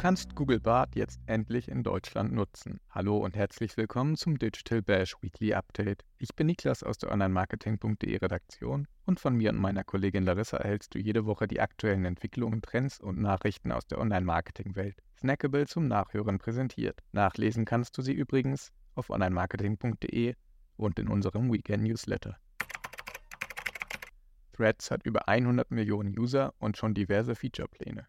kannst Google Bart jetzt endlich in Deutschland nutzen. Hallo und herzlich willkommen zum Digital Bash Weekly Update. Ich bin Niklas aus der Online-Marketing.de Redaktion und von mir und meiner Kollegin Larissa erhältst du jede Woche die aktuellen Entwicklungen, Trends und Nachrichten aus der Online-Marketing-Welt. Snackable zum Nachhören präsentiert. Nachlesen kannst du sie übrigens auf Online-Marketing.de und in unserem Weekend-Newsletter. Threads hat über 100 Millionen User und schon diverse Featurepläne.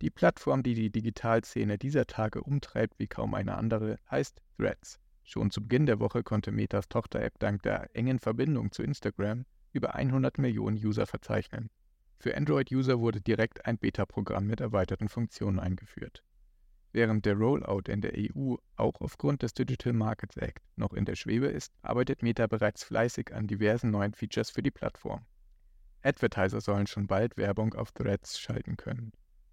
Die Plattform, die die Digitalszene dieser Tage umtreibt wie kaum eine andere, heißt Threads. Schon zu Beginn der Woche konnte Metas Tochter-App dank der engen Verbindung zu Instagram über 100 Millionen User verzeichnen. Für Android-User wurde direkt ein Beta-Programm mit erweiterten Funktionen eingeführt. Während der Rollout in der EU auch aufgrund des Digital Markets Act noch in der Schwebe ist, arbeitet Meta bereits fleißig an diversen neuen Features für die Plattform. Advertiser sollen schon bald Werbung auf Threads schalten können.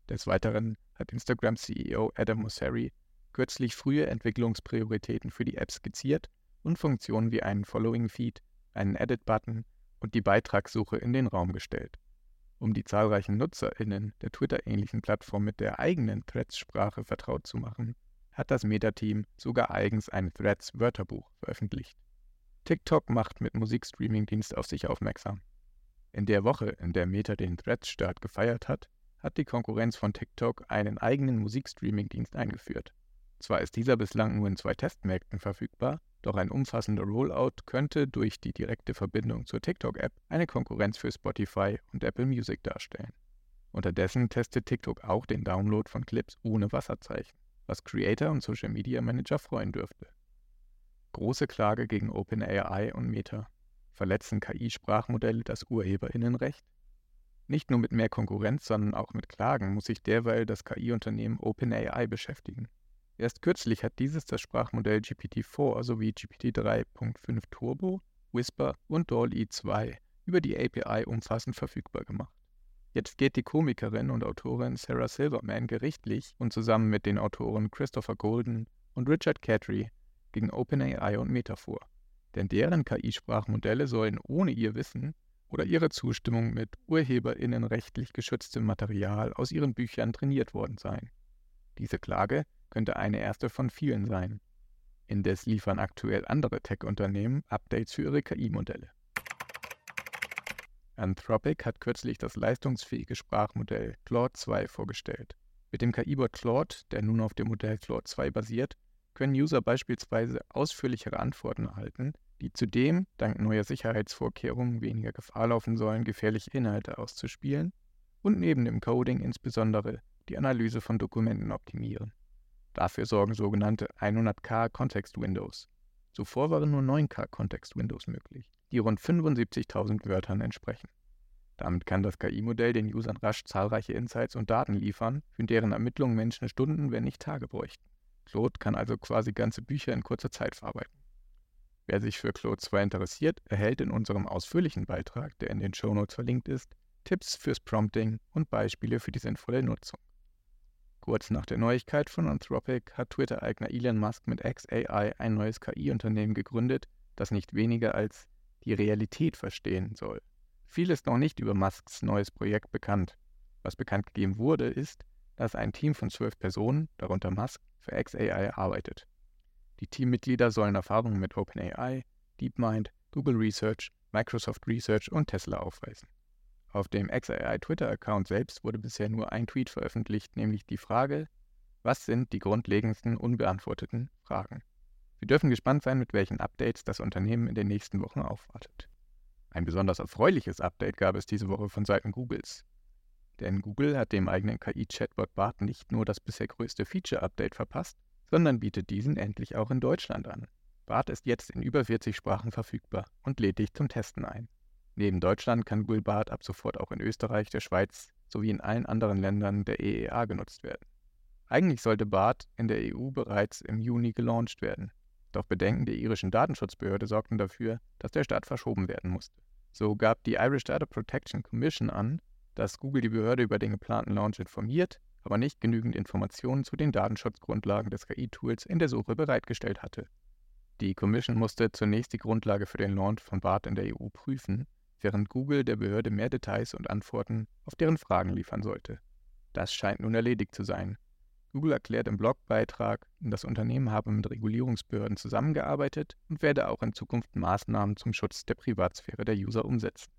Des Weiteren hat Instagram-CEO Adam Mosseri kürzlich frühe Entwicklungsprioritäten für die App skizziert und Funktionen wie einen Following-Feed, einen Edit-Button und die Beitragssuche in den Raum gestellt. Um die zahlreichen NutzerInnen der Twitter-ähnlichen Plattform mit der eigenen Threads-Sprache vertraut zu machen, hat das Meta-Team sogar eigens ein Threads-Wörterbuch veröffentlicht. TikTok macht mit Musikstreaming-Dienst auf sich aufmerksam. In der Woche, in der Meta den Threads-Start gefeiert hat, hat die Konkurrenz von TikTok einen eigenen Musikstreaming-Dienst eingeführt. Zwar ist dieser bislang nur in zwei Testmärkten verfügbar, doch ein umfassender Rollout könnte durch die direkte Verbindung zur TikTok-App eine Konkurrenz für Spotify und Apple Music darstellen. Unterdessen testet TikTok auch den Download von Clips ohne Wasserzeichen, was Creator und Social Media Manager freuen dürfte. Große Klage gegen OpenAI und Meta. Verletzen KI-Sprachmodelle das Urheberinnenrecht? Nicht nur mit mehr Konkurrenz, sondern auch mit Klagen muss sich derweil das KI-Unternehmen OpenAI beschäftigen. Erst kürzlich hat dieses das Sprachmodell GPT-4 sowie GPT-3.5 Turbo, Whisper und DALL-E 2 über die API umfassend verfügbar gemacht. Jetzt geht die Komikerin und Autorin Sarah Silverman gerichtlich und zusammen mit den Autoren Christopher Golden und Richard Cadry gegen OpenAI und Meta vor. Denn deren KI-Sprachmodelle sollen ohne ihr Wissen oder ihre Zustimmung mit urheberinnenrechtlich geschütztem Material aus ihren Büchern trainiert worden sein. Diese Klage könnte eine erste von vielen sein. Indes liefern aktuell andere Tech-Unternehmen Updates für ihre KI-Modelle. Anthropic hat kürzlich das leistungsfähige Sprachmodell Claude 2 vorgestellt. Mit dem KI-Bot Claude, der nun auf dem Modell Claude 2 basiert, können User beispielsweise ausführlichere Antworten erhalten, die zudem dank neuer Sicherheitsvorkehrungen weniger Gefahr laufen sollen, gefährliche Inhalte auszuspielen und neben dem Coding insbesondere die Analyse von Dokumenten optimieren. Dafür sorgen sogenannte 100k Context Windows. Zuvor waren nur 9k Context Windows möglich, die rund 75.000 Wörtern entsprechen. Damit kann das KI-Modell den Usern rasch zahlreiche Insights und Daten liefern, für deren Ermittlung Menschen Stunden, wenn nicht Tage bräuchten. Claude kann also quasi ganze Bücher in kurzer Zeit verarbeiten. Wer sich für Claude 2 interessiert, erhält in unserem ausführlichen Beitrag, der in den Shownotes verlinkt ist, Tipps fürs Prompting und Beispiele für die sinnvolle Nutzung. Kurz nach der Neuigkeit von Anthropic hat Twitter-Eigner Elon Musk mit XAI ein neues KI-Unternehmen gegründet, das nicht weniger als die Realität verstehen soll. Viel ist noch nicht über Musks neues Projekt bekannt. Was bekannt gegeben wurde, ist, dass ein Team von zwölf Personen, darunter Musk, für XAI arbeitet. Die Teammitglieder sollen Erfahrungen mit OpenAI, DeepMind, Google Research, Microsoft Research und Tesla aufweisen. Auf dem XAI Twitter-Account selbst wurde bisher nur ein Tweet veröffentlicht, nämlich die Frage, was sind die grundlegendsten unbeantworteten Fragen? Wir dürfen gespannt sein, mit welchen Updates das Unternehmen in den nächsten Wochen aufwartet. Ein besonders erfreuliches Update gab es diese Woche von Seiten Googles. Denn Google hat dem eigenen KI-Chatbot Bart nicht nur das bisher größte Feature-Update verpasst, sondern bietet diesen endlich auch in Deutschland an. Bart ist jetzt in über 40 Sprachen verfügbar und lädt dich zum Testen ein. Neben Deutschland kann Google Bart ab sofort auch in Österreich, der Schweiz sowie in allen anderen Ländern der EEA genutzt werden. Eigentlich sollte Bart in der EU bereits im Juni gelauncht werden. Doch Bedenken der irischen Datenschutzbehörde sorgten dafür, dass der Start verschoben werden musste. So gab die Irish Data Protection Commission an, dass Google die Behörde über den geplanten Launch informiert aber nicht genügend Informationen zu den Datenschutzgrundlagen des KI-Tools in der Suche bereitgestellt hatte. Die Commission musste zunächst die Grundlage für den Launch von BART in der EU prüfen, während Google der Behörde mehr Details und Antworten auf deren Fragen liefern sollte. Das scheint nun erledigt zu sein. Google erklärt im Blogbeitrag, das Unternehmen habe mit Regulierungsbehörden zusammengearbeitet und werde auch in Zukunft Maßnahmen zum Schutz der Privatsphäre der User umsetzen.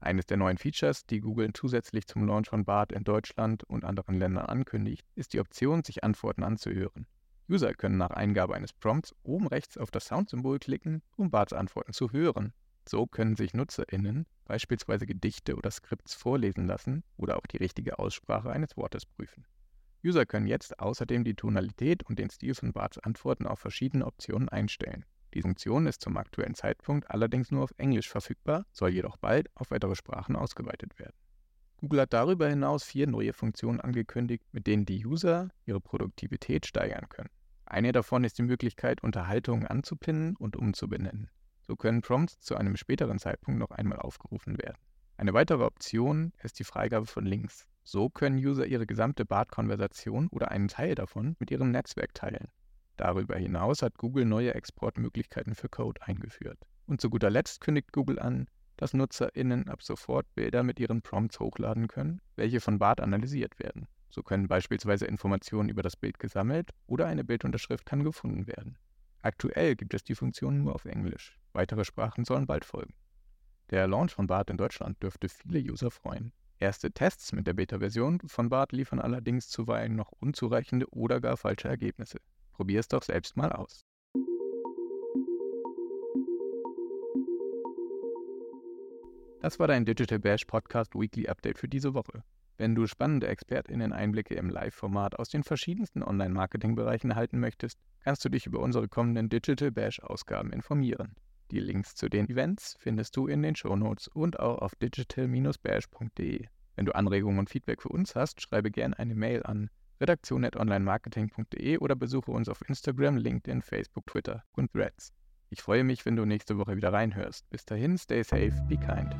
Eines der neuen Features, die Google zusätzlich zum Launch von BART in Deutschland und anderen Ländern ankündigt, ist die Option, sich Antworten anzuhören. User können nach Eingabe eines Prompts oben rechts auf das Soundsymbol klicken, um BARTs Antworten zu hören. So können sich NutzerInnen beispielsweise Gedichte oder Skripts vorlesen lassen oder auch die richtige Aussprache eines Wortes prüfen. User können jetzt außerdem die Tonalität und den Stil von Barts Antworten auf verschiedene Optionen einstellen. Die Funktion ist zum aktuellen Zeitpunkt allerdings nur auf Englisch verfügbar, soll jedoch bald auf weitere Sprachen ausgeweitet werden. Google hat darüber hinaus vier neue Funktionen angekündigt, mit denen die User ihre Produktivität steigern können. Eine davon ist die Möglichkeit, Unterhaltungen anzupinnen und umzubenennen. So können Prompts zu einem späteren Zeitpunkt noch einmal aufgerufen werden. Eine weitere Option ist die Freigabe von Links. So können User ihre gesamte BART-Konversation oder einen Teil davon mit ihrem Netzwerk teilen. Darüber hinaus hat Google neue Exportmöglichkeiten für Code eingeführt. Und zu guter Letzt kündigt Google an, dass NutzerInnen ab sofort Bilder mit ihren Prompts hochladen können, welche von BART analysiert werden. So können beispielsweise Informationen über das Bild gesammelt oder eine Bildunterschrift kann gefunden werden. Aktuell gibt es die Funktion nur auf Englisch. Weitere Sprachen sollen bald folgen. Der Launch von BART in Deutschland dürfte viele User freuen. Erste Tests mit der Beta-Version von BART liefern allerdings zuweilen noch unzureichende oder gar falsche Ergebnisse. Probier es doch selbst mal aus. Das war dein Digital Bash Podcast Weekly Update für diese Woche. Wenn du spannende ExpertInnen-Einblicke im Live-Format aus den verschiedensten Online-Marketing-Bereichen erhalten möchtest, kannst du dich über unsere kommenden Digital Bash-Ausgaben informieren. Die Links zu den Events findest du in den Shownotes und auch auf digital-bash.de. Wenn du Anregungen und Feedback für uns hast, schreibe gerne eine Mail an redaktion.onlinemarketing.de oder besuche uns auf Instagram, LinkedIn, Facebook, Twitter und Threads. Ich freue mich, wenn du nächste Woche wieder reinhörst. Bis dahin, stay safe, be kind.